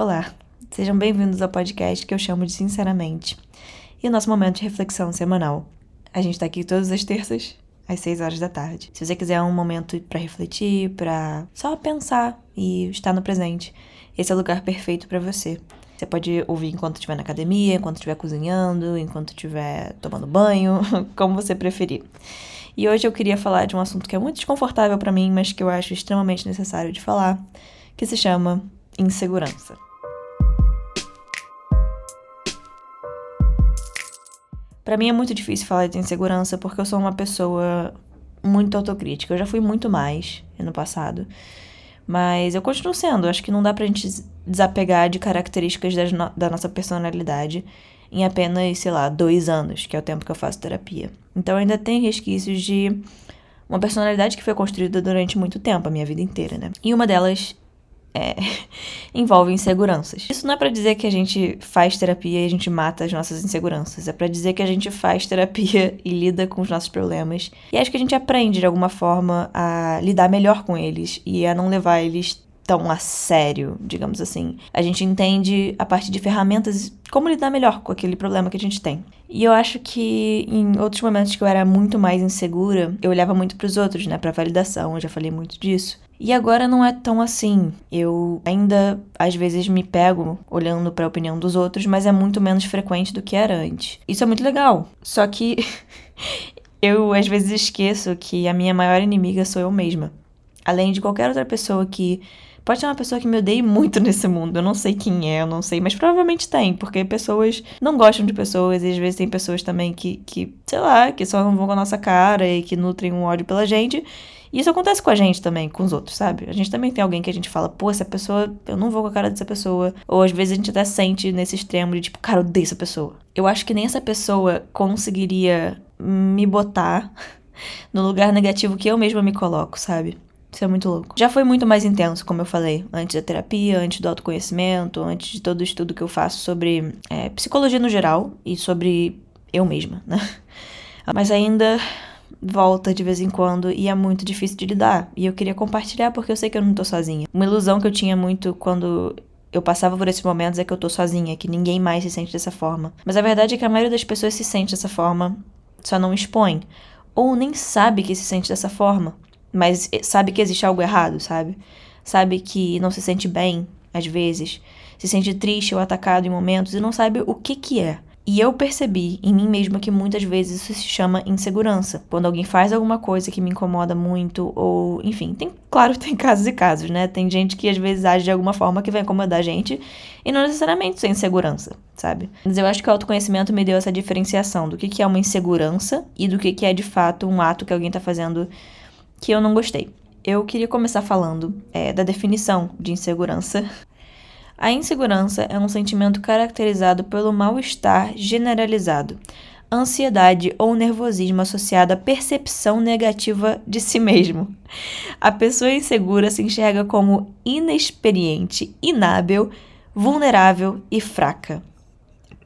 Olá, sejam bem-vindos ao podcast que eu chamo de Sinceramente e o nosso momento de reflexão semanal. A gente tá aqui todas as terças, às 6 horas da tarde. Se você quiser um momento para refletir, para só pensar e estar no presente, esse é o lugar perfeito para você. Você pode ouvir enquanto estiver na academia, enquanto estiver cozinhando, enquanto estiver tomando banho, como você preferir. E hoje eu queria falar de um assunto que é muito desconfortável para mim, mas que eu acho extremamente necessário de falar, que se chama insegurança. Para mim é muito difícil falar de insegurança porque eu sou uma pessoa muito autocrítica. Eu já fui muito mais no passado. Mas eu continuo sendo. Acho que não dá pra gente desapegar de características no da nossa personalidade em apenas, sei lá, dois anos, que é o tempo que eu faço terapia. Então ainda tem resquícios de uma personalidade que foi construída durante muito tempo, a minha vida inteira, né? E uma delas é, envolve inseguranças. Isso não é para dizer que a gente faz terapia e a gente mata as nossas inseguranças. É para dizer que a gente faz terapia e lida com os nossos problemas. E acho que a gente aprende de alguma forma a lidar melhor com eles e a não levar eles tão a sério, digamos assim. A gente entende a partir de ferramentas como lidar melhor com aquele problema que a gente tem. E eu acho que em outros momentos que eu era muito mais insegura, eu olhava muito para os outros, né, para validação, eu já falei muito disso. E agora não é tão assim. Eu ainda às vezes me pego olhando para a opinião dos outros, mas é muito menos frequente do que era antes. Isso é muito legal. Só que eu às vezes esqueço que a minha maior inimiga sou eu mesma. Além de qualquer outra pessoa que Pode ter uma pessoa que me odeie muito nesse mundo. Eu não sei quem é, eu não sei, mas provavelmente tem, porque pessoas não gostam de pessoas, e às vezes tem pessoas também que, que sei lá, que só não vão com a nossa cara e que nutrem um ódio pela gente. E isso acontece com a gente também, com os outros, sabe? A gente também tem alguém que a gente fala, pô, essa pessoa, eu não vou com a cara dessa pessoa. Ou às vezes a gente até sente nesse extremo de tipo, cara, eu odeio essa pessoa. Eu acho que nem essa pessoa conseguiria me botar no lugar negativo que eu mesma me coloco, sabe? Isso é muito louco. Já foi muito mais intenso, como eu falei, antes da terapia, antes do autoconhecimento, antes de todo o estudo que eu faço sobre é, psicologia no geral e sobre eu mesma, né? Mas ainda volta de vez em quando e é muito difícil de lidar. E eu queria compartilhar porque eu sei que eu não tô sozinha. Uma ilusão que eu tinha muito quando eu passava por esses momentos é que eu tô sozinha, que ninguém mais se sente dessa forma. Mas a verdade é que a maioria das pessoas se sente dessa forma, só não expõe. Ou nem sabe que se sente dessa forma, mas sabe que existe algo errado, sabe? Sabe que não se sente bem, às vezes, se sente triste ou atacado em momentos e não sabe o que que é. E eu percebi em mim mesma que muitas vezes isso se chama insegurança. Quando alguém faz alguma coisa que me incomoda muito, ou enfim, tem, claro, tem casos e casos, né? Tem gente que às vezes age de alguma forma que vai incomodar a gente e não necessariamente sem insegurança, sabe? Mas eu acho que o autoconhecimento me deu essa diferenciação do que, que é uma insegurança e do que, que é de fato um ato que alguém tá fazendo que eu não gostei. Eu queria começar falando é, da definição de insegurança a insegurança é um sentimento caracterizado pelo mal-estar generalizado, ansiedade ou nervosismo associado à percepção negativa de si mesmo. A pessoa insegura se enxerga como inexperiente, inábil, vulnerável e fraca.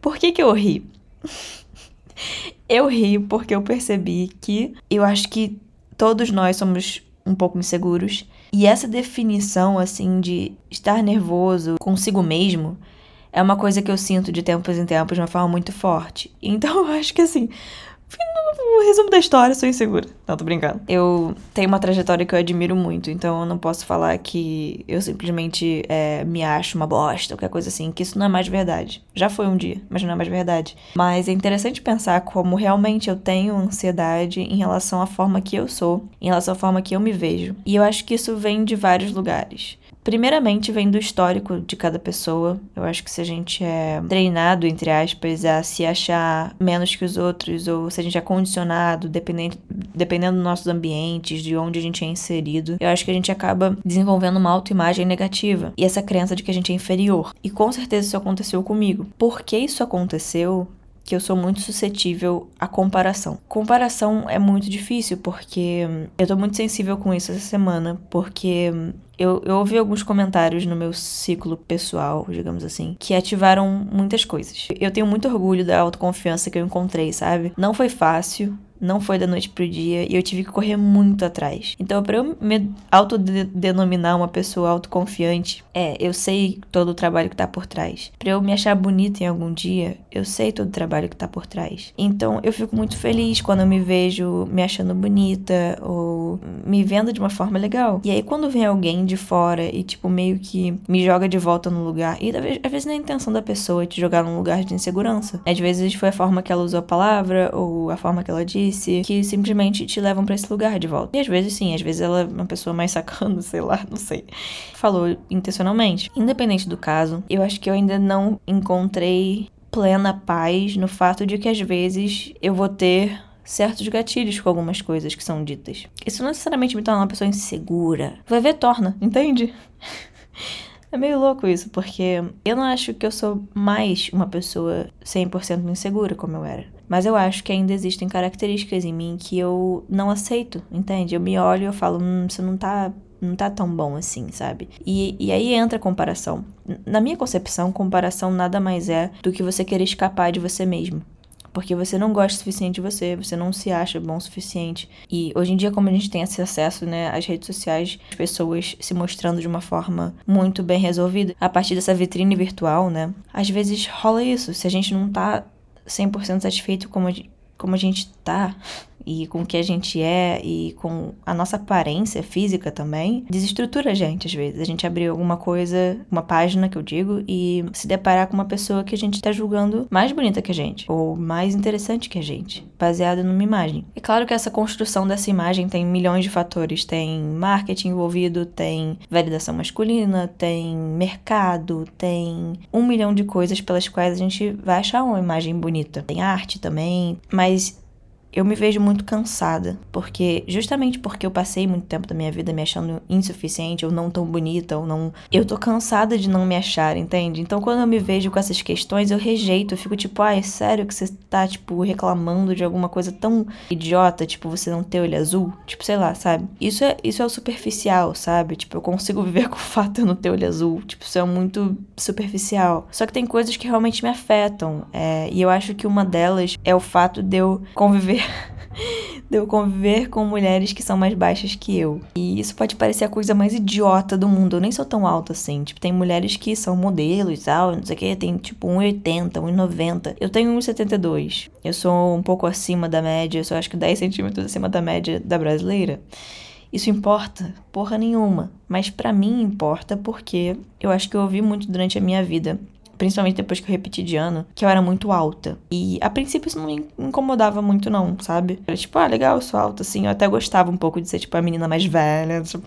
Por que, que eu ri? eu ri porque eu percebi que eu acho que todos nós somos um pouco inseguros. E essa definição, assim, de estar nervoso consigo mesmo, é uma coisa que eu sinto de tempos em tempos de uma forma muito forte. Então eu acho que, assim, no resumo da história, sou insegura. Não, tô brincando. Eu tenho uma trajetória que eu admiro muito, então eu não posso falar que eu simplesmente é, me acho uma bosta, qualquer coisa assim, que isso não é mais verdade. Já foi um dia, mas não é mais verdade. Mas é interessante pensar como realmente eu tenho ansiedade em relação à forma que eu sou, em relação à forma que eu me vejo. E eu acho que isso vem de vários lugares. Primeiramente, vem do histórico de cada pessoa. Eu acho que se a gente é treinado, entre aspas, a se achar menos que os outros, ou se a gente é condicionado, dependendo, dependendo dos nossos ambientes, de onde a gente é inserido, eu acho que a gente acaba desenvolvendo uma autoimagem negativa. E essa crença de que a gente é inferior. E com certeza isso aconteceu comigo. Por que isso aconteceu? Que eu sou muito suscetível à comparação. Comparação é muito difícil porque eu tô muito sensível com isso essa semana, porque eu, eu ouvi alguns comentários no meu ciclo pessoal, digamos assim, que ativaram muitas coisas. Eu tenho muito orgulho da autoconfiança que eu encontrei, sabe? Não foi fácil, não foi da noite pro dia e eu tive que correr muito atrás. Então, para eu me autodenominar uma pessoa autoconfiante, é, eu sei todo o trabalho que tá por trás. Para eu me achar bonita em algum dia, eu sei todo o trabalho que tá por trás. Então, eu fico muito feliz quando eu me vejo me achando bonita ou me vendo de uma forma legal. E aí, quando vem alguém de fora e, tipo, meio que me joga de volta no lugar, e às vezes não é a intenção da pessoa te jogar num lugar de insegurança. Às vezes foi a forma que ela usou a palavra ou a forma que ela disse que simplesmente te levam para esse lugar de volta. E às vezes sim, às vezes ela é uma pessoa mais sacando, sei lá, não sei. Falou intencionalmente. Independente do caso, eu acho que eu ainda não encontrei plena paz no fato de que às vezes eu vou ter certos gatilhos com algumas coisas que são ditas. Isso não necessariamente me torna uma pessoa insegura. Vai ver, torna, entende? É meio louco isso, porque eu não acho que eu sou mais uma pessoa 100% insegura como eu era. Mas eu acho que ainda existem características em mim que eu não aceito, entende? Eu me olho e eu falo, hum, isso não tá não tá tão bom assim, sabe? E, e aí entra a comparação. Na minha concepção, comparação nada mais é do que você querer escapar de você mesmo porque você não gosta o suficiente de você, você não se acha bom o suficiente. E hoje em dia, como a gente tem esse acesso, né, às redes sociais, as pessoas se mostrando de uma forma muito bem resolvida, a partir dessa vitrine virtual, né, às vezes rola isso. Se a gente não tá 100% satisfeito como como a gente tá, e com o que a gente é e com a nossa aparência física também, desestrutura a gente às vezes. A gente abrir alguma coisa, uma página que eu digo, e se deparar com uma pessoa que a gente tá julgando mais bonita que a gente, ou mais interessante que a gente, baseada numa imagem. É claro que essa construção dessa imagem tem milhões de fatores. Tem marketing envolvido, tem validação masculina, tem mercado, tem um milhão de coisas pelas quais a gente vai achar uma imagem bonita. Tem arte também, mas eu me vejo muito cansada, porque justamente porque eu passei muito tempo da minha vida me achando insuficiente, ou não tão bonita, ou não. Eu tô cansada de não me achar, entende? Então quando eu me vejo com essas questões, eu rejeito, eu fico tipo, ai, é sério que você tá, tipo, reclamando de alguma coisa tão idiota, tipo, você não ter olho azul? Tipo, sei lá, sabe? Isso é, isso é o superficial, sabe? Tipo, eu consigo viver com o fato de eu não ter olho azul. Tipo, isso é muito superficial. Só que tem coisas que realmente me afetam. É, e eu acho que uma delas é o fato de eu conviver de eu conviver com mulheres que são mais baixas que eu. E isso pode parecer a coisa mais idiota do mundo. Eu nem sou tão alta assim. Tipo, tem mulheres que são modelos e tal, não sei o que, tem tipo 1,80, 1,90. Eu tenho 1,72. Eu sou um pouco acima da média, eu sou acho que 10 centímetros acima da média da brasileira. Isso importa? Porra nenhuma. Mas para mim importa porque eu acho que eu ouvi muito durante a minha vida principalmente depois que eu repeti de ano, que eu era muito alta. E a princípio isso não me incomodava muito, não, sabe? Era tipo, ah, legal, eu sou alta, assim. Eu até gostava um pouco de ser, tipo, a menina mais velha, tipo.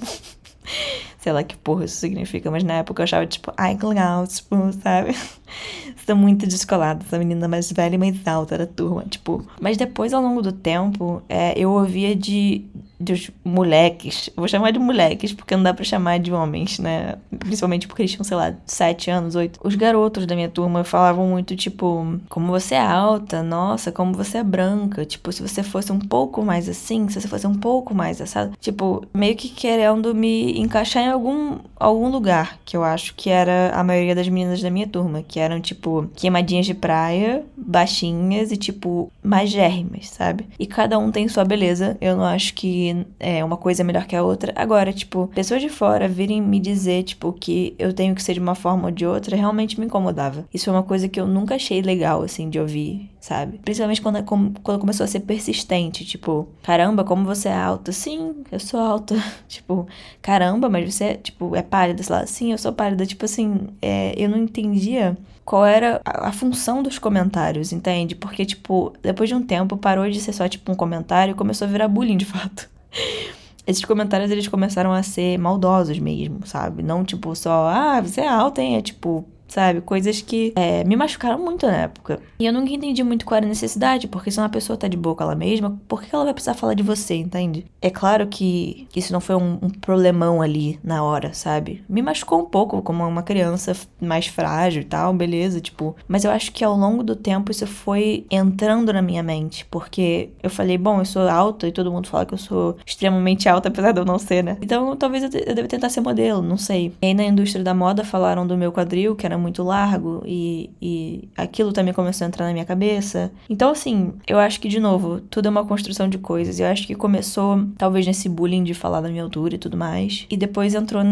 Sei lá que porra isso significa, mas na época eu achava, tipo, ai, que legal, tipo, sabe? Estou muito descolada, essa menina mais velha e mais alta da turma, tipo. Mas depois, ao longo do tempo, é, eu ouvia de, dos moleques, vou chamar de moleques, porque não dá pra chamar de homens, né? Principalmente porque eles tinham, sei lá, sete anos, oito. Os garotos da minha turma falavam muito, tipo, como você é alta, nossa, como você é branca. Tipo, se você fosse um pouco mais assim, se você fosse um pouco mais assado. Tipo, meio que querendo me encaixar em algum, algum lugar, que eu acho que era a maioria das meninas da minha turma, que eram, tipo, queimadinhas de praia, baixinhas e, tipo, magérrimas, sabe? E cada um tem sua beleza. Eu não acho que é, uma coisa é melhor que a outra. Agora, tipo, pessoas de fora virem me dizer, tipo, que eu tenho que ser de uma forma ou de outra, realmente me incomodava. Isso é uma coisa que eu nunca achei legal, assim, de ouvir, sabe? Principalmente quando, quando começou a ser persistente, tipo, caramba, como você é alta? Sim, eu sou alta. tipo, caramba, mas você, tipo, é pálida, sei lá. Sim, eu sou pálida. Tipo assim, é, eu não entendia qual era a, a, função dos comentários, entende? Porque, tipo, depois de um tempo parou de ser só, tipo, um comentário e começou a virar bullying de fato. Esses comentários eles começaram a ser maldosos mesmo, sabe? Não tipo só, ah, você é alta, hein? É tipo, sabe? Coisas que é, me machucaram muito na época. E eu nunca entendi muito qual era a necessidade, porque se uma pessoa tá de boa com ela mesma, por que ela vai precisar falar de você, entende? É claro que isso não foi um, um problemão ali na hora, sabe? Me machucou um pouco, como uma criança mais frágil e tal, beleza, tipo. Mas eu acho que ao longo do tempo isso foi entrando na minha mente, porque eu falei, bom, eu sou alta e todo mundo fala que eu sou extremamente alta, apesar de eu não ser, né? Então talvez eu, eu deva tentar ser modelo, não sei. E aí na indústria da moda falaram do meu quadril, que era era muito largo e, e aquilo também começou a entrar na minha cabeça. Então, assim, eu acho que, de novo, tudo é uma construção de coisas. Eu acho que começou, talvez, nesse bullying de falar da minha altura e tudo mais, e depois entrou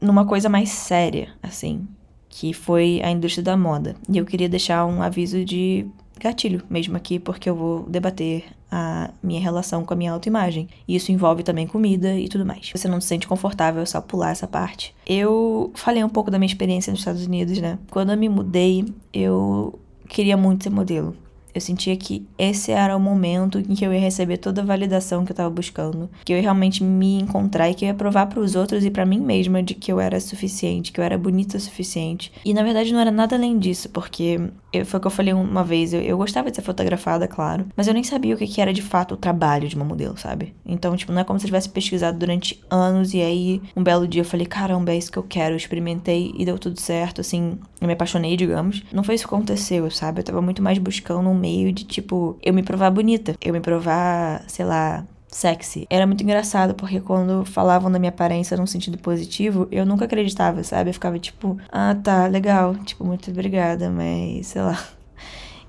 numa coisa mais séria, assim, que foi a indústria da moda. E eu queria deixar um aviso de gatilho mesmo aqui, porque eu vou debater a minha relação com a minha autoimagem. E isso envolve também comida e tudo mais. Você não se sente confortável, é só pular essa parte. Eu falei um pouco da minha experiência nos Estados Unidos, né? Quando eu me mudei, eu queria muito ser modelo. Eu sentia que esse era o momento em que eu ia receber toda a validação que eu tava buscando, que eu ia realmente me encontrar e que eu ia provar para os outros e para mim mesma de que eu era suficiente, que eu era bonita o suficiente. E na verdade não era nada além disso, porque eu, foi o que eu falei uma vez, eu, eu gostava de ser fotografada, claro, mas eu nem sabia o que, que era de fato o trabalho de uma modelo, sabe? Então, tipo, não é como se eu tivesse pesquisado durante anos e aí um belo dia eu falei, caramba, é isso que eu quero, eu experimentei e deu tudo certo, assim, eu me apaixonei, digamos. Não foi isso que aconteceu, sabe? Eu tava muito mais buscando um meio de, tipo, eu me provar bonita, eu me provar, sei lá, sexy. Era muito engraçado, porque quando falavam da minha aparência num sentido positivo, eu nunca acreditava, sabe? Eu ficava tipo, ah, tá, legal, tipo, muito obrigada, mas sei lá.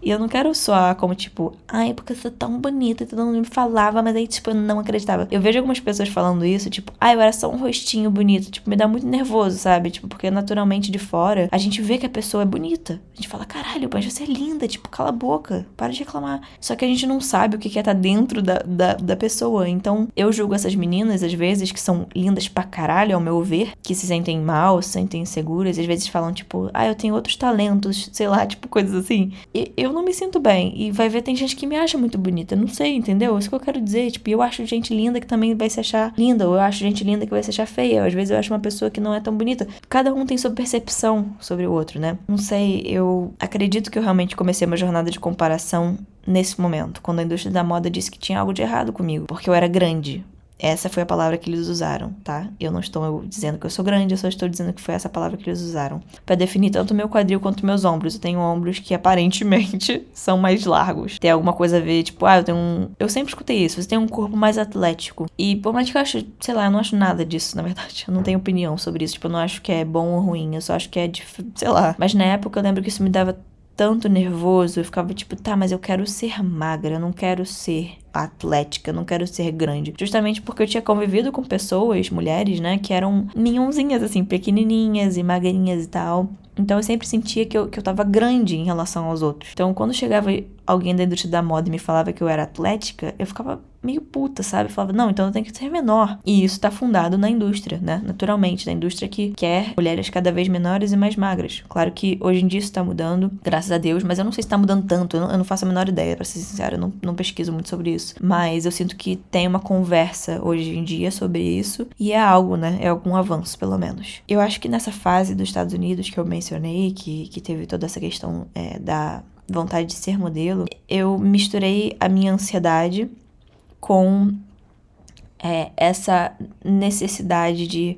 E eu não quero soar como, tipo, ai, porque você é tão bonita, todo mundo me falava, mas aí, tipo, eu não acreditava. Eu vejo algumas pessoas falando isso, tipo, ai, eu era só um rostinho bonito. Tipo, me dá muito nervoso, sabe? Tipo, porque naturalmente de fora, a gente vê que a pessoa é bonita. A gente fala, caralho, mas você é linda, tipo, cala a boca, para de reclamar. Só que a gente não sabe o que é tá dentro da, da, da pessoa. Então, eu julgo essas meninas, às vezes, que são lindas pra caralho, ao meu ver, que se sentem mal, se sentem inseguras, às vezes falam, tipo, ah, eu tenho outros talentos, sei lá, tipo, coisas assim. E eu eu não me sinto bem. E vai ver, tem gente que me acha muito bonita. Não sei, entendeu? Isso que eu quero dizer. Tipo, eu acho gente linda que também vai se achar linda. Ou eu acho gente linda que vai se achar feia. Ou às vezes eu acho uma pessoa que não é tão bonita. Cada um tem sua percepção sobre o outro, né? Não sei, eu acredito que eu realmente comecei uma jornada de comparação nesse momento, quando a indústria da moda disse que tinha algo de errado comigo, porque eu era grande, essa foi a palavra que eles usaram, tá? Eu não estou dizendo que eu sou grande, eu só estou dizendo que foi essa palavra que eles usaram. para definir tanto meu quadril quanto meus ombros. Eu tenho ombros que aparentemente são mais largos. Tem alguma coisa a ver, tipo, ah, eu tenho um. Eu sempre escutei isso, você tem um corpo mais atlético. E por mais que eu acho, sei lá, eu não acho nada disso, na verdade. Eu não tenho opinião sobre isso. Tipo, eu não acho que é bom ou ruim. Eu só acho que é, de, sei lá. Mas na época eu lembro que isso me dava tanto nervoso, eu ficava tipo, tá, mas eu quero ser magra, eu não quero ser atlética, não quero ser grande. Justamente porque eu tinha convivido com pessoas, mulheres, né, que eram minhonzinhas, assim, pequenininhas e magrinhas e tal. Então eu sempre sentia que eu, que eu tava grande em relação aos outros. Então quando chegava alguém da indústria da moda e me falava que eu era atlética, eu ficava meio puta, sabe? Eu falava, não, então eu tenho que ser menor. E isso tá fundado na indústria, né? Naturalmente, na indústria que quer mulheres cada vez menores e mais magras. Claro que hoje em dia isso tá mudando, graças a Deus, mas eu não sei se tá mudando tanto, eu não, eu não faço a menor ideia, pra ser sincera, eu não, não pesquiso muito sobre isso. Mas eu sinto que tem uma conversa hoje em dia sobre isso e é algo, né? É algum avanço, pelo menos. Eu acho que nessa fase dos Estados Unidos que eu mencionei, que, que teve toda essa questão é, da vontade de ser modelo, eu misturei a minha ansiedade com é, essa necessidade de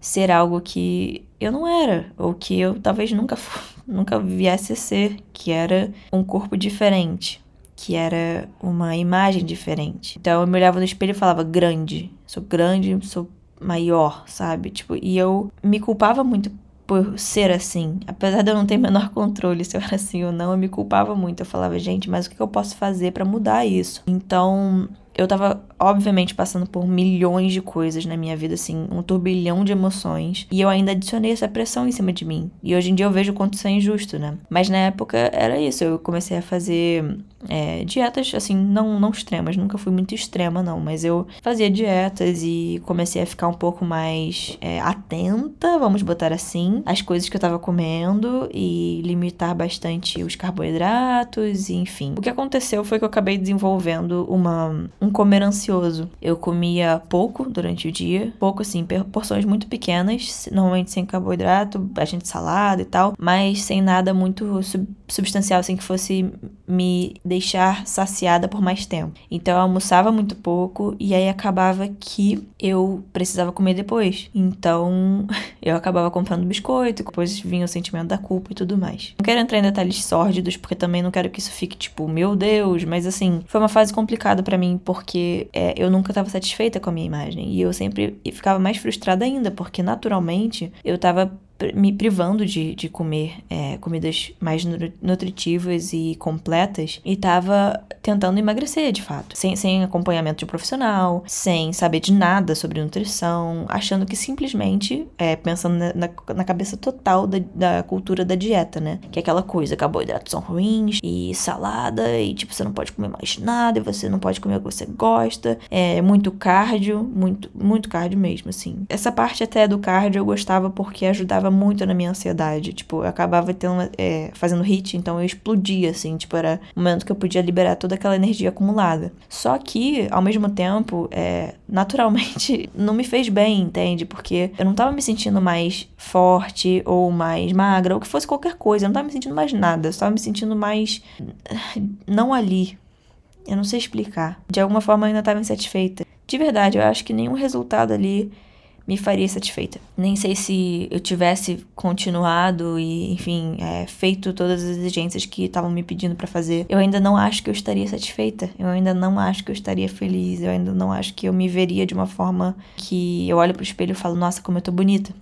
ser algo que eu não era, ou que eu talvez nunca, nunca viesse a ser, que era um corpo diferente, que era uma imagem diferente. Então eu me olhava no espelho e falava: grande, sou grande, sou maior, sabe? Tipo, e eu me culpava muito por ser assim. Apesar de eu não ter menor controle se eu era assim ou não, eu me culpava muito. Eu falava, gente, mas o que eu posso fazer para mudar isso? Então, eu tava, obviamente, passando por milhões de coisas na minha vida, assim, um turbilhão de emoções. E eu ainda adicionei essa pressão em cima de mim. E hoje em dia eu vejo o quanto isso é injusto, né? Mas na época era isso. Eu comecei a fazer é, dietas, assim, não, não extremas. Nunca fui muito extrema, não. Mas eu fazia dietas e comecei a ficar um pouco mais é, atenta, vamos botar assim, às coisas que eu tava comendo e limitar bastante os carboidratos, enfim. O que aconteceu foi que eu acabei desenvolvendo uma um comer ansioso. Eu comia pouco durante o dia, pouco assim, porções muito pequenas, normalmente sem carboidrato, bastante salada e tal, mas sem nada muito sub substancial assim que fosse me deixar saciada por mais tempo. Então eu almoçava muito pouco e aí acabava que eu precisava comer depois. Então eu acabava comprando biscoito, depois vinha o sentimento da culpa e tudo mais. Não quero entrar em detalhes sórdidos porque também não quero que isso fique tipo, meu Deus, mas assim, foi uma fase complicada para mim porque é, eu nunca estava satisfeita com a minha imagem. E eu sempre ficava mais frustrada ainda, porque naturalmente eu estava me privando de, de comer é, comidas mais nutritivas e completas e tava tentando emagrecer de fato, sem, sem acompanhamento de profissional, sem saber de nada sobre nutrição, achando que simplesmente, é, pensando na, na, cabeça total da, da cultura da dieta, né? Que é aquela coisa, carboidratos são ruins e salada e tipo, você não pode comer mais nada e você não pode comer o que você gosta, é muito cardio, muito, muito cardio mesmo, assim. Essa parte até do cardio eu gostava porque ajudava muito na minha ansiedade, tipo, eu acabava tendo, é, fazendo hit, então eu explodia, assim, tipo, era o momento que eu podia liberar toda aquela energia acumulada. Só que, ao mesmo tempo, é, naturalmente, não me fez bem, entende? Porque eu não tava me sentindo mais forte ou mais magra, ou que fosse qualquer coisa, eu não tava me sentindo mais nada, eu tava me sentindo mais. não ali. Eu não sei explicar. De alguma forma eu ainda tava insatisfeita. De verdade, eu acho que nenhum resultado ali me faria satisfeita. Nem sei se eu tivesse continuado e, enfim, é, feito todas as exigências que estavam me pedindo para fazer, eu ainda não acho que eu estaria satisfeita. Eu ainda não acho que eu estaria feliz. Eu ainda não acho que eu me veria de uma forma que eu olho pro espelho e falo, nossa, como eu tô bonita.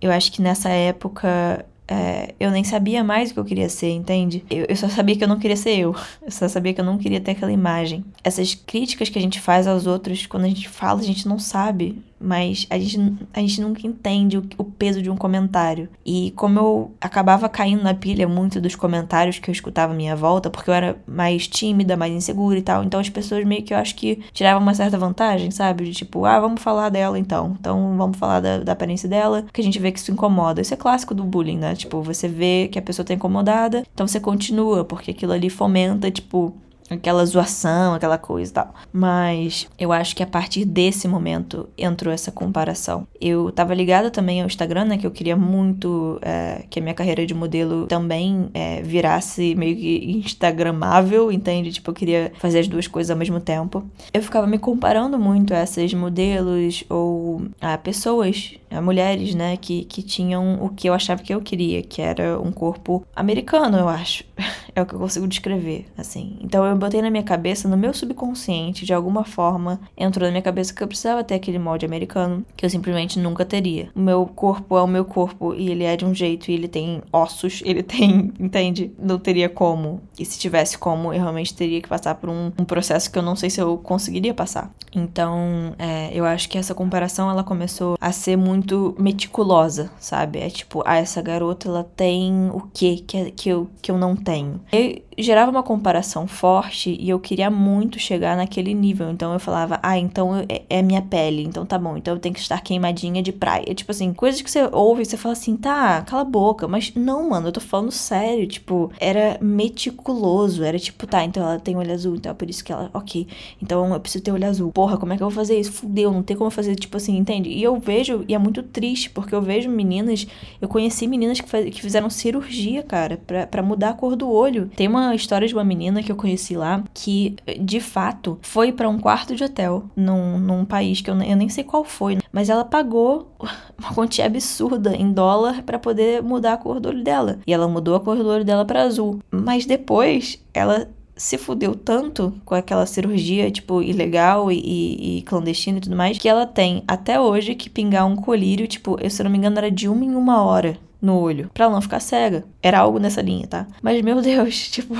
Eu acho que nessa época é, eu nem sabia mais o que eu queria ser, entende? Eu, eu, só sabia que eu não queria ser eu. Eu só sabia que eu não queria ter aquela imagem. Essas críticas que a gente faz aos outros, quando a gente fala, a gente não sabe mas a gente, a gente nunca entende o, o, peso de um comentário. E como eu acabava caindo na pilha muito dos comentários que eu escutava à minha volta, porque eu era mais tímida, mais insegura e tal, então as pessoas meio que eu acho que tiravam uma certa vantagem, sabe? De tipo, ah, vamos falar dela então. Então vamos falar da, da aparência dela, que a gente vê que isso incomoda. Isso é clássico do bullying, né? Tipo, você vê que a pessoa tá incomodada, então você continua, porque aquilo ali fomenta, tipo, aquela zoação, aquela coisa e tal. Mas eu acho que a partir desse momento entrou essa comparação. Eu tava ligada também ao Instagram, né? Que eu queria muito é, que a minha carreira de modelo também é, virasse meio que instagramável, entende? Tipo, eu queria fazer as duas coisas ao mesmo tempo. Eu ficava me comparando muito a essas modelos ou a pessoas, a mulheres, né? Que, que tinham o que eu achava que eu queria, que era um corpo americano, eu acho. é o que eu consigo descrever, assim. Então eu botei na minha cabeça, no meu subconsciente, de alguma forma, entrou na minha cabeça que eu precisava ter aquele molde americano, que eu simplesmente nunca teria. O meu corpo é o meu corpo e ele é de um jeito e ele tem ossos, ele tem, entende? Não teria como. E se tivesse como, eu realmente teria que passar por um, um processo que eu não sei se eu conseguiria passar. Então, é, eu acho que essa comparação ela começou a ser muito meticulosa, sabe? É tipo, ah, essa garota ela tem o que, que, eu, que eu não tenho? Eu gerava uma comparação forte e eu queria muito chegar naquele nível. Então eu falava, ah, então é, é minha pele, então tá bom, então eu tenho que estar queimadinha de praia. Tipo assim, coisas que você ouve e você fala assim, tá, cala a boca. Mas não, mano, eu tô falando sério. Tipo, era meticuloso. Era tipo, tá, então ela tem olho azul, então é por isso que ela, ok. Então eu preciso ter olho azul. Porra, como é que eu vou fazer isso? Fudeu, não tem como fazer, tipo assim, entende? E eu vejo, e é muito triste, porque eu vejo meninas, eu conheci meninas que, faz, que fizeram cirurgia, cara, pra, pra mudar a cor do olho. Tem uma história de uma menina que eu conheci lá que, de fato, foi para um quarto de hotel num, num país que eu, eu nem sei qual foi, mas ela pagou uma quantia absurda em dólar para poder mudar a cor do olho dela. E ela mudou a cor do olho dela para azul. Mas depois ela se fudeu tanto com aquela cirurgia, tipo, ilegal e, e, e, clandestina e tudo mais, que ela tem até hoje que pingar um colírio, tipo, eu, se não me engano, era de uma em uma hora no olho, pra ela não ficar cega. Era algo nessa linha, tá? Mas, meu Deus, tipo.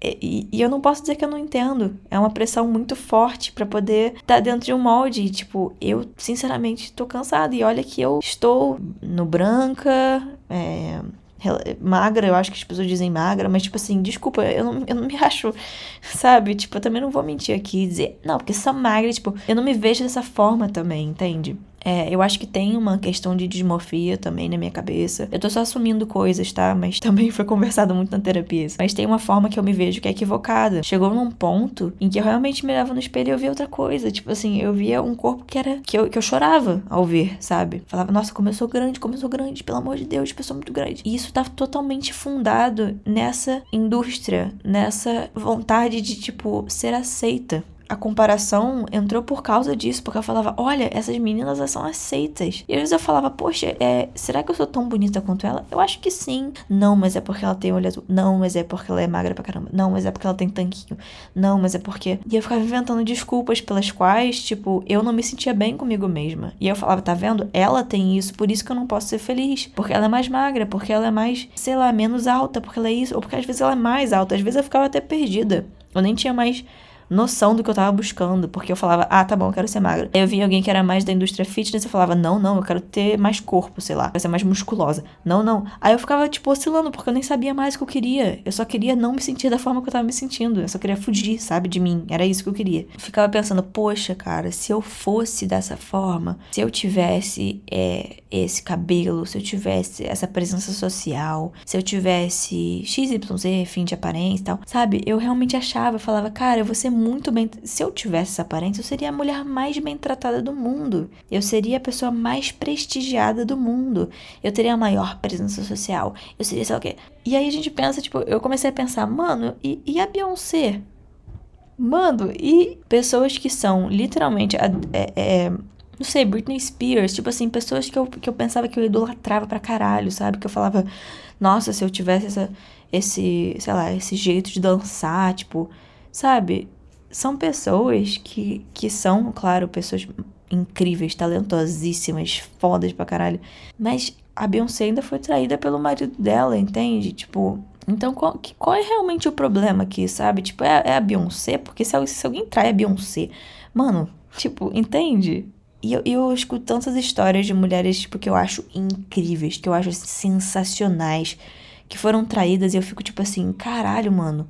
E, e, eu não posso dizer que eu não entendo. É uma pressão muito forte para poder estar tá dentro de um molde. E, tipo, eu, sinceramente, tô cansada. E olha que eu estou no branca, é, magra, eu acho que as pessoas dizem magra, mas tipo assim, desculpa, eu não, eu não me acho, sabe? Tipo, eu também não vou mentir aqui e dizer, não, porque sou magra, tipo, eu não me vejo dessa forma também, entende? É, eu acho que tem uma questão de dismorfia também na minha cabeça. Eu tô só assumindo coisas, tá? Mas também foi conversado muito na terapia. Mas tem uma forma que eu me vejo que é equivocada. Chegou num ponto em que eu realmente me olhava no espelho e eu via outra coisa. Tipo assim, eu via um corpo que era. que eu, que eu chorava ao ver, sabe? Falava, nossa, sou grande, sou grande, pelo amor de Deus, pessoa muito grande. E isso tá totalmente fundado nessa indústria, nessa vontade de, tipo, ser aceita a comparação entrou por causa disso, porque eu falava, olha, essas meninas elas são aceitas. E às vezes eu falava, poxa, é, será que eu sou tão bonita quanto ela? Eu acho que sim. Não, mas é porque ela tem olho azul. Não, mas é porque ela é magra pra caramba. Não, mas é porque ela tem tanquinho. Não, mas é porque. E eu ficava inventando desculpas pelas quais, tipo, eu não me sentia bem comigo mesma. E eu falava, tá vendo? Ela tem isso, por isso que eu não posso ser feliz. Porque ela é mais magra, porque ela é mais, sei lá, menos alta, porque ela é isso. Ou porque às vezes ela é mais alta. Às vezes eu ficava até perdida. Eu nem tinha mais noção do que eu tava buscando, porque eu falava, ah, tá bom, eu quero ser magra. Aí eu via alguém que era mais da indústria fitness e falava, não, não, eu quero ter mais corpo, sei lá, quero ser mais musculosa. Não, não. Aí eu ficava, tipo, oscilando, porque eu nem sabia mais o que eu queria. Eu só queria não me sentir da forma que eu tava me sentindo. Eu só queria fugir, sabe, de mim. Era isso que eu queria. Eu ficava pensando, poxa, cara, se eu fosse dessa forma, se eu tivesse é, esse cabelo, se eu tivesse essa presença social, se eu tivesse XYZ, fim de aparência e tal, sabe? Eu realmente achava, falava, cara, eu vou ser muito bem. Se eu tivesse essa aparência, eu seria a mulher mais bem tratada do mundo. Eu seria a pessoa mais prestigiada do mundo. Eu teria a maior presença social. Eu seria, sei lá o quê. E aí a gente pensa, tipo, eu comecei a pensar, mano, e, e a Beyoncé? Mano, e pessoas que são literalmente. É, é, não sei, Britney Spears, tipo assim, pessoas que eu, que eu pensava que eu idolatrava pra caralho, sabe? Que eu falava, nossa, se eu tivesse essa, esse, sei lá, esse jeito de dançar, tipo, sabe? são pessoas que, que são, claro, pessoas incríveis, talentosíssimas, fodas pra caralho. Mas a Beyoncé ainda foi traída pelo marido dela, entende? Tipo, então qual, qual é realmente o problema aqui, sabe? Tipo, é, é a Beyoncé? Porque se, se alguém trai a Beyoncé, mano, tipo, entende? E eu, eu escuto tantas histórias de mulheres, tipo, que eu acho incríveis, que eu acho sensacionais, que foram traídas e eu fico tipo assim, caralho, mano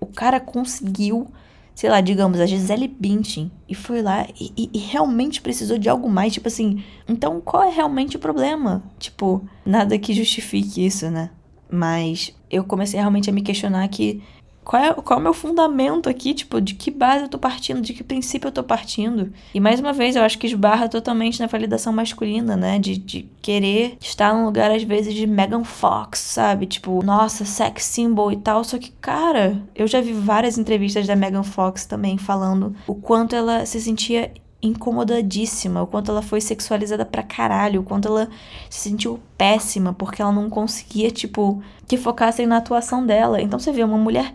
o cara conseguiu, sei lá, digamos, a Gisele Bündchen e foi lá e, e, e, realmente precisou de algo mais, tipo assim. Então, qual é realmente o problema? Tipo, nada que justifique isso, né? Mas eu comecei realmente a me questionar que qual é, qual é o meu fundamento aqui? Tipo, de que base eu tô partindo? De que princípio eu tô partindo? E mais uma vez, eu acho que esbarra totalmente na validação masculina, né? De, de querer estar num lugar, às vezes, de Megan Fox, sabe? Tipo, nossa, sex symbol e tal. Só que, cara, eu já vi várias entrevistas da Megan Fox também falando o quanto ela se sentia incomodadíssima, o quanto ela foi sexualizada pra caralho, o quanto ela se sentiu péssima porque ela não conseguia, tipo, que focassem na atuação dela. Então você vê uma mulher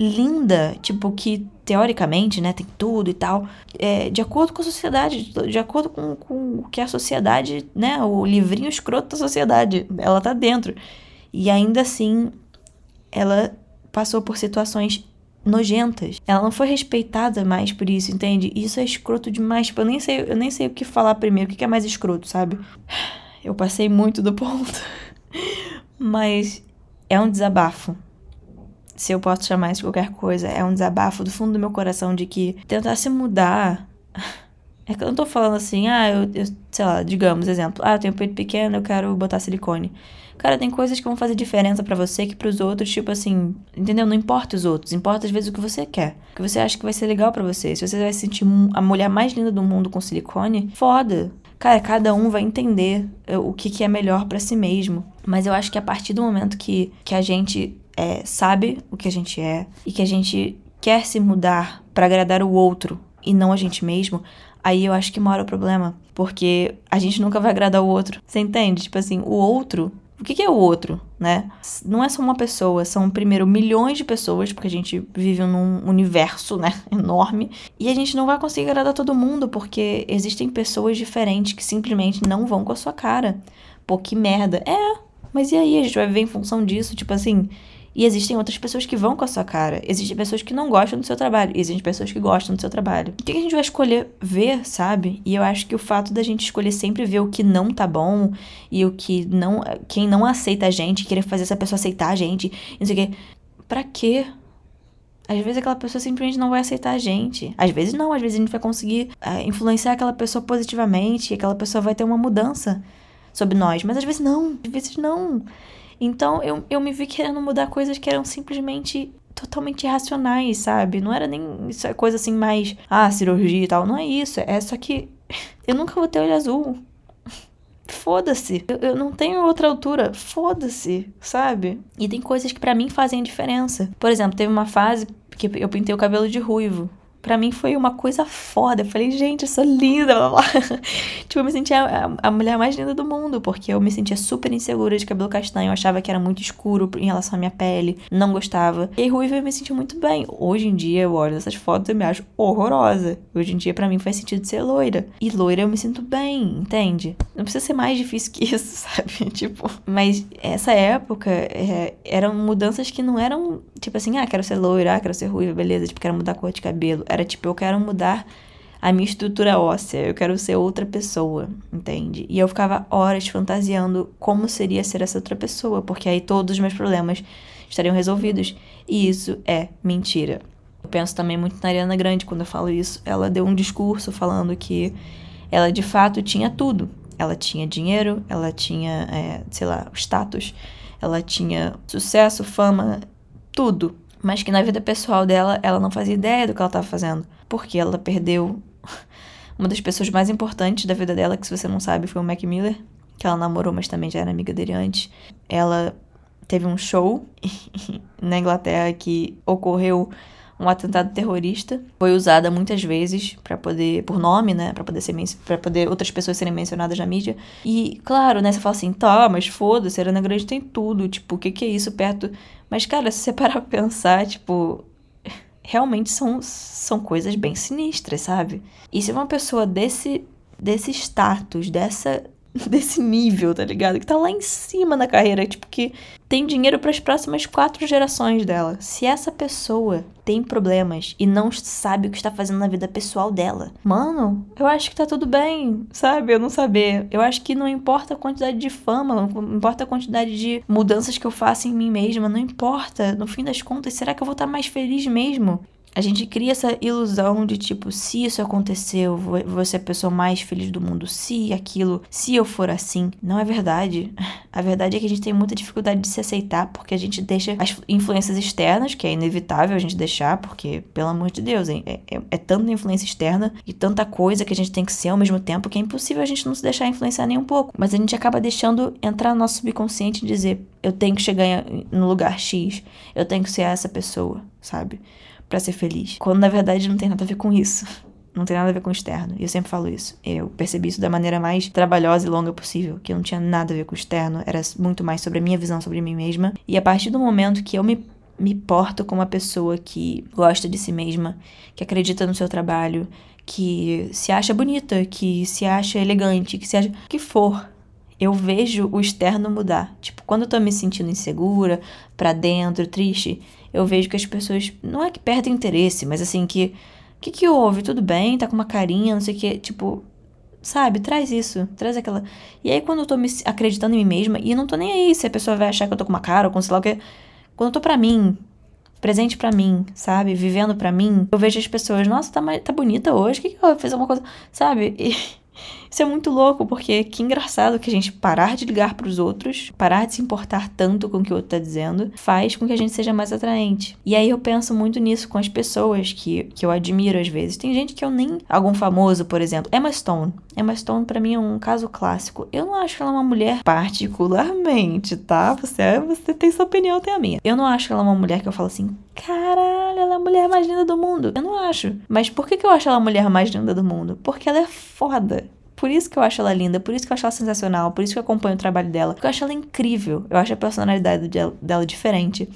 linda, tipo, que teoricamente, né, tem tudo e tal, é, de acordo com a sociedade, de acordo com, com o que a sociedade, né, o livrinho escroto da sociedade, ela tá dentro. E ainda assim, ela passou por situações nojentas. Ela não foi respeitada mais por isso, entende? Isso é escroto demais. Tipo, eu nem sei, eu nem sei o que falar primeiro, o que é mais escroto, sabe? Eu passei muito do ponto. Mas é um desabafo se eu posso chamar isso de qualquer coisa, é um desabafo do fundo do meu coração de que tentar se mudar. É que eu não tô falando assim, ah, eu, eu sei lá, digamos, exemplo, ah, eu tenho peito pequeno, eu quero botar silicone. Cara, tem coisas que vão fazer diferença para você que pros outros, tipo assim, entendeu? Não importa os outros, importa às vezes o que você quer. O que você acha que vai ser legal para você. Se você vai se sentir a mulher mais linda do mundo com silicone, foda. Cara, cada um vai entender eh, o que, que é melhor para si mesmo. Mas eu acho que a partir do momento que, que a gente é, sabe o que a gente é e que a gente quer se mudar para agradar o outro e não a gente mesmo, aí eu acho que mora o problema. Porque a gente nunca vai agradar o outro. Você entende? Tipo assim, o outro. O que, que é o outro, né? Não é só uma pessoa, são primeiro milhões de pessoas, porque a gente vive num universo, né, enorme, e a gente não vai conseguir agradar todo mundo, porque existem pessoas diferentes que simplesmente não vão com a sua cara. Pô, que merda. É, mas e aí? A gente vai viver em função disso, tipo assim, e existem outras pessoas que vão com a sua cara. Existem pessoas que não gostam do seu trabalho. Existem pessoas que gostam do seu trabalho. O que a gente vai escolher ver, sabe? E eu acho que o fato da gente escolher sempre ver o que não tá bom e o que não. Quem não aceita a gente, querer fazer essa pessoa aceitar a gente, não sei o quê. Pra quê? Às vezes aquela pessoa simplesmente não vai aceitar a gente. Às vezes não, às vezes a gente vai conseguir uh, influenciar aquela pessoa positivamente e aquela pessoa vai ter uma mudança sobre nós. Mas às vezes não, às vezes não. Então eu, eu me vi querendo mudar coisas que eram simplesmente totalmente irracionais, sabe? Não era nem isso é coisa assim mais, ah, cirurgia e tal. Não é isso. É só que eu nunca vou ter olho azul. foda-se. Eu, eu, não tenho outra altura, foda-se, sabe? E tem coisas que para mim fazem diferença. Por exemplo, teve uma fase que eu pintei o cabelo de ruivo. Pra mim foi uma coisa foda. Eu falei, gente, eu sou linda, blá blá. tipo, eu me sentia a, a, mulher mais linda do mundo, porque eu me sentia super insegura de cabelo castanho. Eu achava que era muito escuro em relação à minha pele, não gostava. E ruiva eu me senti muito bem. Hoje em dia eu olho essas fotos e me acho horrorosa. Hoje em dia para mim faz sentido ser loira. E loira eu me sinto bem, entende? Não precisa ser mais difícil que isso, sabe? tipo, mas essa época é, eram mudanças que não eram tipo assim, ah, quero ser loira, ah, quero ser ruiva, beleza, tipo, quero mudar a cor de cabelo era tipo, eu quero mudar a minha estrutura óssea, eu quero ser outra pessoa, entende? E eu ficava horas fantasiando como seria ser essa outra pessoa, porque aí todos os meus problemas estariam resolvidos. E isso é mentira. Eu penso também muito na Ariana Grande quando eu falo isso. Ela deu um discurso falando que ela de fato tinha tudo. Ela tinha dinheiro, ela tinha, é, sei lá, status, ela tinha sucesso, fama, tudo mas que na vida pessoal dela ela não fazia ideia do que ela estava fazendo, porque ela perdeu uma das pessoas mais importantes da vida dela, que se você não sabe foi o Mac Miller, que ela namorou, mas também já era amiga dele antes. Ela teve um show na Inglaterra que ocorreu um atentado terrorista. Foi usada muitas vezes para poder por nome, né, para poder ser para poder outras pessoas serem mencionadas na mídia. E claro, né, você fala assim: "Tá, mas foda-se, Ariana Grande tem tudo, tipo, o que que é isso perto mas, cara, se você parar pra pensar, tipo, realmente são, são coisas bem sinistras, sabe? E se uma pessoa desse, desse status, dessa desse nível, tá ligado? Que tá lá em cima na carreira, tipo, que tem dinheiro para as próximas quatro gerações dela. Se essa pessoa tem problemas e não sabe o que está fazendo na vida pessoal dela, mano, eu acho que tá tudo bem, sabe? Eu não saber. Eu acho que não importa a quantidade de fama, não importa a quantidade de mudanças que eu faço em mim mesma, não importa. No fim das contas, será que eu vou estar mais feliz mesmo? A gente cria essa ilusão de tipo, se isso aconteceu, vou ser a pessoa mais feliz do mundo, se aquilo, se eu for assim. Não é verdade. A verdade é que a gente tem muita dificuldade de se aceitar porque a gente deixa as influências externas, que é inevitável a gente deixar, porque, pelo amor de Deus, é, é, é tanta influência externa e tanta coisa que a gente tem que ser ao mesmo tempo que é impossível a gente não se deixar influenciar nem um pouco. Mas a gente acaba deixando entrar no nosso subconsciente e dizer: eu tenho que chegar no lugar X, eu tenho que ser essa pessoa, sabe? Para ser feliz. Quando na verdade não tem nada a ver com isso. Não tem nada a ver com o externo. E eu sempre falo isso. Eu percebi isso da maneira mais trabalhosa e longa possível. Que não tinha nada a ver com o externo. Era muito mais sobre a minha visão sobre mim mesma. E a partir do momento que eu me, me porto como uma pessoa que gosta de si mesma, que acredita no seu trabalho, que se acha bonita, que se acha elegante, que se acha. que for. Eu vejo o externo mudar. Tipo, quando eu tô me sentindo insegura, pra dentro, triste eu vejo que as pessoas não é que perdem interesse, mas assim que o que, que houve? Tudo bem? Tá com uma carinha, não sei o que, tipo, sabe? Traz isso, traz aquela. E aí quando eu tô me acreditando em mim mesma, e eu não tô nem aí se a pessoa vai achar que eu tô com uma cara ou com sei lá o que, quando eu tô pra mim, presente para mim, sabe? Vivendo para mim, eu vejo as pessoas, nossa, tá, tá bonita hoje, o que, que eu fiz alguma coisa, sabe? E isso é muito louco, porque que engraçado que a gente parar de ligar para os outros, parar de se importar tanto com o que o outro tá dizendo, faz com que a gente seja mais atraente. E aí eu penso muito nisso com as pessoas que, que eu admiro às vezes. Tem gente que eu nem. Algum famoso, por exemplo. Emma Stone. Emma Stone, para mim, é um caso clássico. Eu não acho ela uma mulher particularmente, tá? Você, você tem sua opinião, tem a minha. Eu não acho ela uma mulher que eu falo assim, caralho, ela é a mulher mais linda do mundo. Eu não acho. Mas por que, que eu acho ela a mulher mais linda do mundo? Porque ela é foda. Por isso que eu acho ela linda, por isso que eu acho ela sensacional, por isso que eu acompanho o trabalho dela. Porque eu acho ela incrível. Eu acho a personalidade dela diferente.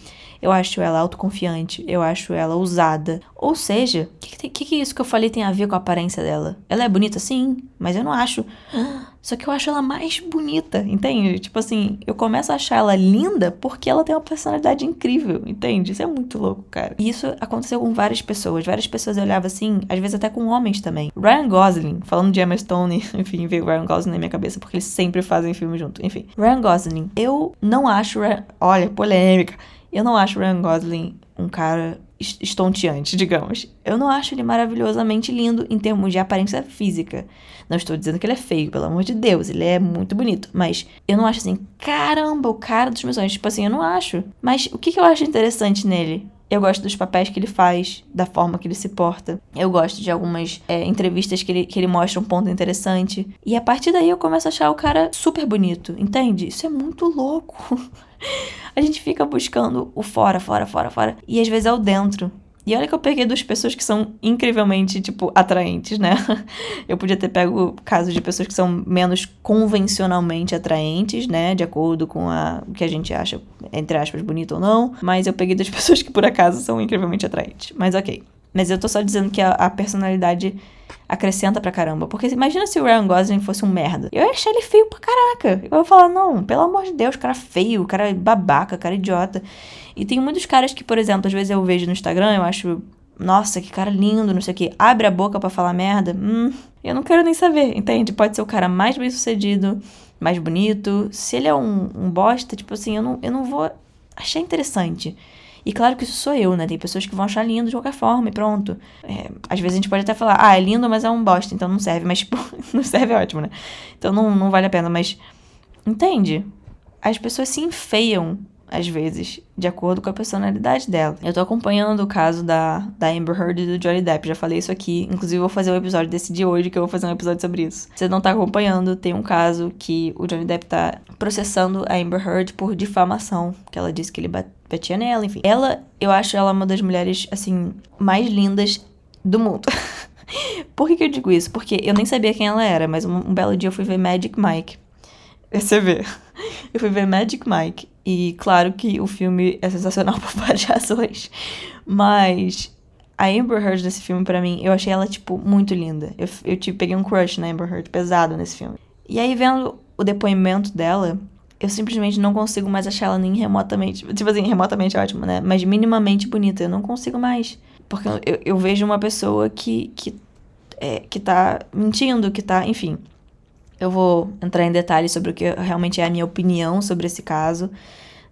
Eu acho ela autoconfiante, eu acho ela ousada. Ou seja, o que, que, que isso que eu falei tem a ver com a aparência dela? Ela é bonita, sim, mas eu não acho. Só que eu acho ela mais bonita, entende? Tipo assim, eu começo a achar ela linda porque ela tem uma personalidade incrível, entende? Isso é muito louco, cara. E isso aconteceu com várias pessoas. Várias pessoas olhavam assim, às vezes até com homens também. Ryan Gosling, falando de Emma Stone, enfim, veio Ryan Gosling na minha cabeça porque eles sempre fazem filme junto. Enfim, Ryan Gosling, eu não acho. Olha, polêmica. Eu não acho Ryan Gosling um cara estonteante, digamos. Eu não acho ele maravilhosamente lindo em termos de aparência física. Não estou dizendo que ele é feio, pelo amor de Deus, ele é muito bonito. Mas eu não acho assim, caramba, o cara dos meus sonhos. Tipo assim, eu não acho. Mas o que, que eu acho interessante nele? Eu gosto dos papéis que ele faz, da forma que ele se porta. Eu gosto de algumas é, entrevistas que ele, que ele mostra um ponto interessante. E a partir daí eu começo a achar o cara super bonito, entende? Isso é muito louco. a gente fica buscando o fora, fora, fora, fora. E às vezes é o dentro. E olha que eu peguei duas pessoas que são incrivelmente, tipo, atraentes, né? Eu podia ter pego casos de pessoas que são menos convencionalmente atraentes, né? De acordo com a, o que a gente acha, entre aspas, bonito ou não. Mas eu peguei duas pessoas que, por acaso, são incrivelmente atraentes. Mas ok. Mas eu tô só dizendo que a, a personalidade acrescenta pra caramba. Porque imagina se o Ryan Gosling fosse um merda. Eu ia achar ele feio pra caraca. Eu ia falar, não, pelo amor de Deus, cara feio, cara babaca, cara idiota. E tem muitos caras que, por exemplo, às vezes eu vejo no Instagram, eu acho, nossa, que cara lindo, não sei o que. Abre a boca para falar merda. Hum, eu não quero nem saber, entende? Pode ser o cara mais bem sucedido, mais bonito. Se ele é um, um bosta, tipo assim, eu não, eu não vou achar interessante. E claro que isso sou eu, né? Tem pessoas que vão achar lindo de qualquer forma e pronto. É, às vezes a gente pode até falar, ah, é lindo, mas é um bosta, então não serve. Mas, tipo, não serve é ótimo, né? Então não, não vale a pena. Mas, entende? As pessoas se enfeiam, às vezes, de acordo com a personalidade dela. Eu tô acompanhando o caso da, da Amber Heard e do Johnny Depp, já falei isso aqui. Inclusive, vou fazer um episódio desse de hoje, que eu vou fazer um episódio sobre isso. Se você não tá acompanhando, tem um caso que o Johnny Depp tá processando a Amber Heard por difamação, que ela disse que ele bate batia nela, enfim. Ela, eu acho ela uma das mulheres, assim, mais lindas do mundo. Por que, que, eu digo isso? Porque eu nem sabia quem ela era, mas um, um belo dia eu fui ver Magic Mike. Você vê. Eu fui ver Magic Mike. E claro que o filme é sensacional por várias razões. Mas a Amber Heard desse filme, para mim, eu achei ela, tipo, muito linda. Eu, eu tipo, peguei um crush na Amber Heard pesado nesse filme. E aí, vendo o depoimento dela, eu simplesmente não consigo mais achar ela nem remotamente. Tipo assim, remotamente é ótimo, né? Mas minimamente bonita. Eu não consigo mais. Porque eu, eu vejo uma pessoa que, que, é, que tá mentindo, que tá. Enfim. Eu vou entrar em detalhes sobre o que realmente é a minha opinião sobre esse caso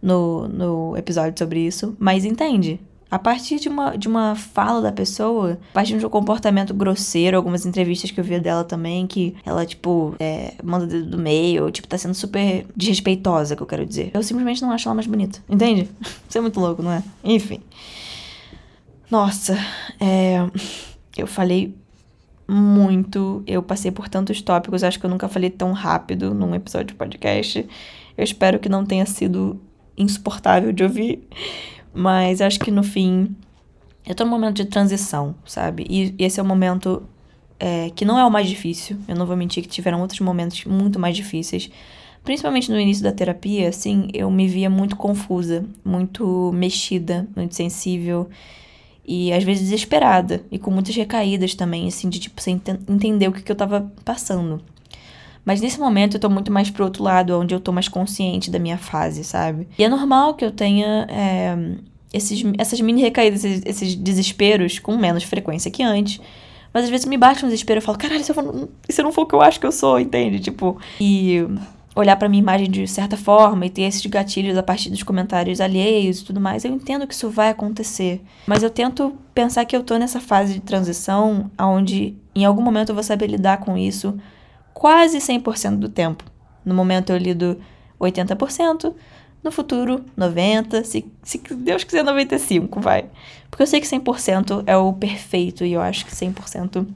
no, no episódio sobre isso. Mas entende? A partir de uma, de uma fala da pessoa, a partir de um comportamento grosseiro, algumas entrevistas que eu vi dela também, que ela, tipo, é, manda dedo do meio, tipo, tá sendo super desrespeitosa, que eu quero dizer. Eu simplesmente não acho ela mais bonita, entende? Isso é muito louco, não é? Enfim. Nossa, é, eu falei muito, eu passei por tantos tópicos, acho que eu nunca falei tão rápido num episódio de podcast. Eu espero que não tenha sido insuportável de ouvir. Mas acho que no fim, eu tô num momento de transição, sabe? E, esse é o momento é, que não é o mais difícil. Eu não vou mentir que tiveram outros momentos muito mais difíceis. Principalmente no início da terapia, assim, eu me via muito confusa, muito mexida, muito sensível e às vezes desesperada e com muitas recaídas também, assim, de tipo, sem entender o que, que eu tava passando. Mas nesse momento eu tô muito mais pro outro lado, onde eu tô mais consciente da minha fase, sabe? E é normal que eu tenha é, esses, essas mini recaídas, esses, esses, desesperos com menos frequência que antes. Mas às vezes me bate um desespero e falo, caralho, se, eu não for o que eu acho que eu sou, entende? Tipo, e olhar para minha imagem de certa forma e ter esses gatilhos a partir dos comentários alheios e tudo mais, eu entendo que isso vai acontecer. Mas eu tento pensar que eu tô nessa fase de transição onde em algum momento eu vou saber lidar com isso quase 100% do tempo. No momento eu lido 80%, no futuro 90%, se, se Deus quiser 95%, vai. Porque eu sei que 100% é o perfeito e eu acho que 100%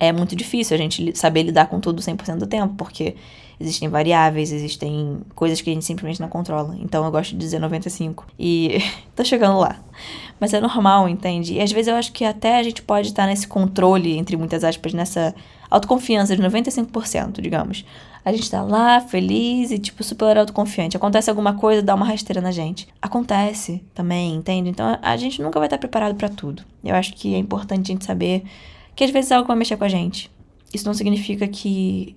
é muito difícil a gente saber lidar com tudo 100% do tempo, porque existem variáveis, existem coisas que a gente simplesmente não controla. Então eu gosto de dizer 95. E tô chegando lá. Mas é normal, entende? E às vezes eu acho que até a gente pode estar nesse controle, entre muitas aspas, nessa autoconfiança de 95%, digamos. A gente tá lá, feliz e, tipo, super autoconfiante. Acontece alguma coisa, dá uma rasteira na gente. Acontece também, entende? Então a gente nunca vai estar preparado para tudo. Eu acho que é importante a gente saber que às vezes algo vai mexer com a gente. Isso não significa que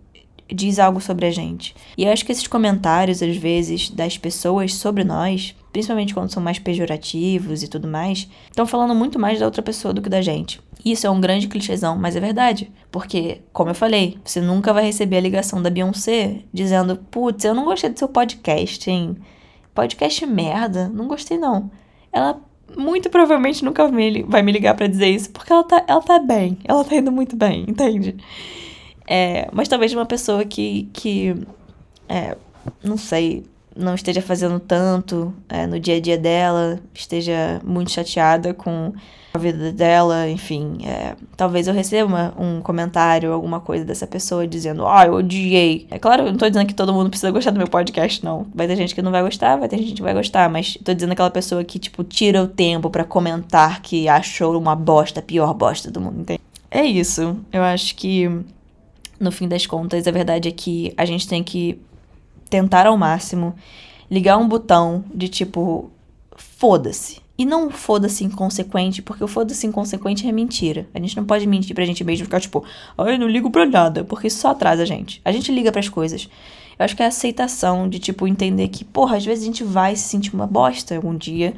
diz algo sobre a gente. E eu acho que esses comentários, às vezes, das pessoas sobre nós, principalmente quando são mais pejorativos e tudo mais, estão falando muito mais da outra pessoa do que da gente. Isso é um grande clichêzão, mas é verdade. Porque, como eu falei, você nunca vai receber a ligação da Beyoncé dizendo: Putz, eu não gostei do seu podcast, hein? Podcast merda, não gostei não. Ela muito provavelmente nunca vai me ligar para dizer isso, porque ela tá, ela tá bem, ela tá indo muito bem, entende? É, mas talvez uma pessoa que, que é, não sei, não esteja fazendo tanto é, no dia a dia dela, esteja muito chateada com a vida dela, enfim. É, talvez eu receba um comentário, alguma coisa dessa pessoa dizendo, ah, eu odiei. É claro, eu não tô dizendo que todo mundo precisa gostar do meu podcast, não. Vai ter gente que não vai gostar, vai ter gente que vai gostar, mas tô dizendo aquela pessoa que, tipo, tira o tempo para comentar que achou uma bosta, a pior bosta do mundo, entende? É isso. Eu acho que, no fim das contas, a verdade é que a gente tem que tentar ao máximo ligar um botão de tipo, foda-se. E não foda-se inconsequente, porque o foda-se inconsequente é mentira. A gente não pode mentir pra gente mesmo ficar tipo, ai, não ligo pra nada, porque isso só atrasa a gente. A gente liga para as coisas. Eu acho que é a aceitação de, tipo, entender que, porra, às vezes a gente vai se sentir uma bosta algum dia,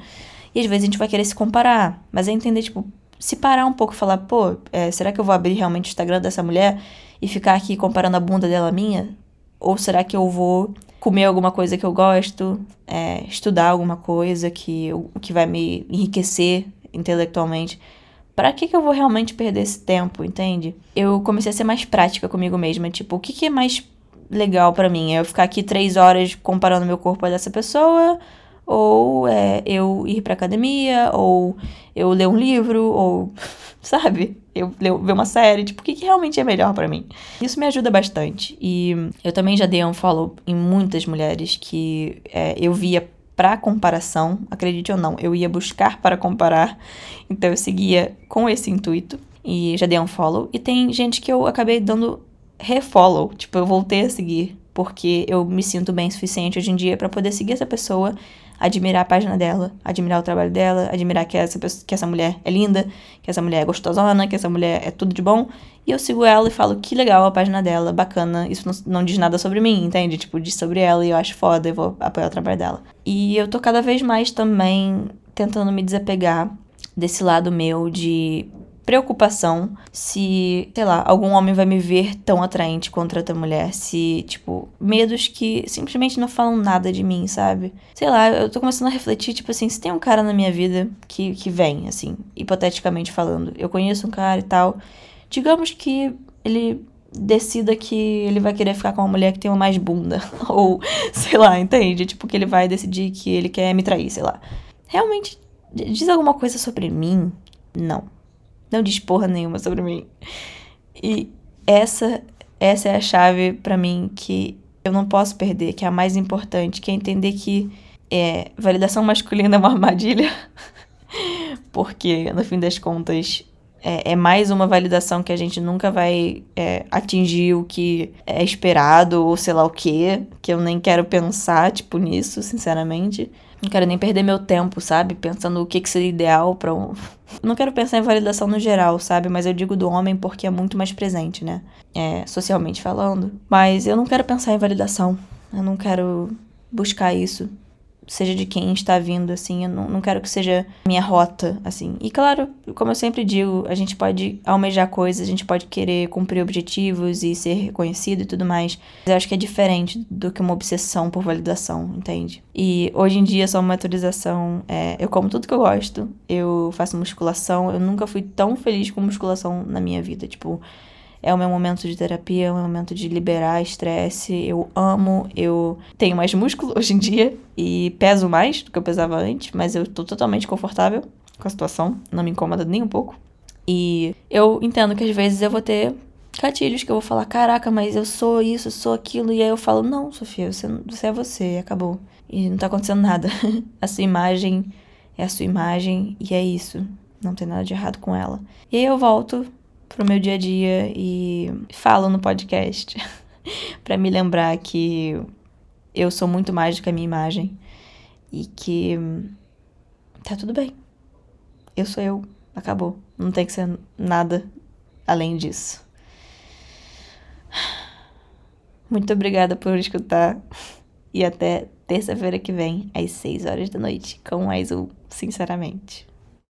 e às vezes a gente vai querer se comparar. Mas é entender, tipo, se parar um pouco e falar, pô, é, será que eu vou abrir realmente o Instagram dessa mulher e ficar aqui comparando a bunda dela à minha? Ou será que eu vou comer alguma coisa que eu gosto, é, estudar alguma coisa que, eu, que vai me enriquecer intelectualmente. Para que, que eu vou realmente perder esse tempo, entende? Eu comecei a ser mais prática comigo mesma. Tipo, o que, que é mais legal para mim? É eu ficar aqui três horas comparando meu corpo a dessa pessoa? Ou é eu ir pra academia? Ou eu ler um livro? Ou, sabe? Eu ver uma série, tipo, o que, que realmente é melhor para mim. Isso me ajuda bastante. E eu também já dei um follow em muitas mulheres que é, eu via para comparação, acredite ou não, eu ia buscar para comparar, então eu seguia com esse intuito e já dei um follow. E tem gente que eu acabei dando refollow, tipo, eu voltei a seguir, porque eu me sinto bem suficiente hoje em dia para poder seguir essa pessoa admirar a página dela, admirar o trabalho dela, admirar que essa, pessoa, que essa mulher é linda, que essa mulher é gostosona, que essa mulher é tudo de bom. E eu sigo ela e falo que legal a página dela, bacana. Isso não, não diz nada sobre mim, entende? Tipo, diz sobre ela e eu acho foda e vou apoiar o trabalho dela. E eu tô cada vez mais também tentando me desapegar desse lado meu de preocupação se, sei lá, algum homem vai me ver tão atraente contra outra mulher. Se, tipo, medos que simplesmente não falam nada de mim, sabe? Sei lá, eu tô começando a refletir, tipo assim, se tem um cara na minha vida que, que vem, assim, hipoteticamente falando. Eu conheço um cara e tal. Digamos que ele decida que ele vai querer ficar com uma mulher que tem mais bunda. Ou, sei lá, entende? Tipo, que ele vai decidir que ele quer me trair, sei lá. Realmente, diz alguma coisa sobre mim? Não não diz porra nenhuma sobre mim. E essa essa é a chave para mim que eu não posso perder, que é a mais importante, que é entender que é, validação masculina é uma armadilha. Porque, no fim das contas, é, é, mais uma validação que a gente nunca vai é, atingir o que é esperado, ou sei lá o que, que eu nem quero pensar, tipo, nisso, sinceramente. Não quero nem perder meu tempo, sabe? Pensando o que, que seria ideal para um. Não quero pensar em validação no geral, sabe? Mas eu digo do homem porque é muito mais presente, né? É, socialmente falando. Mas eu não quero pensar em validação. Eu não quero buscar isso seja de quem está vindo, assim, eu não, não quero que seja minha rota, assim. E claro, como eu sempre digo, a gente pode almejar coisas, a gente pode querer cumprir objetivos e ser reconhecido e tudo mais. Mas eu acho que é diferente do que uma obsessão por validação, entende? E hoje em dia, só uma atualização, é, eu como tudo que eu gosto, eu faço musculação, eu nunca fui tão feliz com musculação na minha vida, tipo é o meu momento de terapia, é o meu momento de liberar estresse. Eu amo, eu tenho mais músculo hoje em dia e peso mais do que eu pesava antes, mas eu tô totalmente confortável com a situação, não me incomoda nem um pouco. E eu entendo que às vezes eu vou ter gatilhos que eu vou falar, caraca, mas eu sou isso, eu sou aquilo, e aí eu falo, não, Sofia, você, você é você, acabou. E não tá acontecendo nada. a sua imagem é a sua imagem e é isso. Não tem nada de errado com ela. E aí eu volto pro meu dia a dia e falo no podcast para me lembrar que eu sou muito mais do que a minha imagem e que tá tudo bem. Eu sou eu, acabou. Não tem que ser nada além disso. Muito obrigada por escutar e até terça-feira que vem, às 6 horas da noite, com mais um Sinceramente.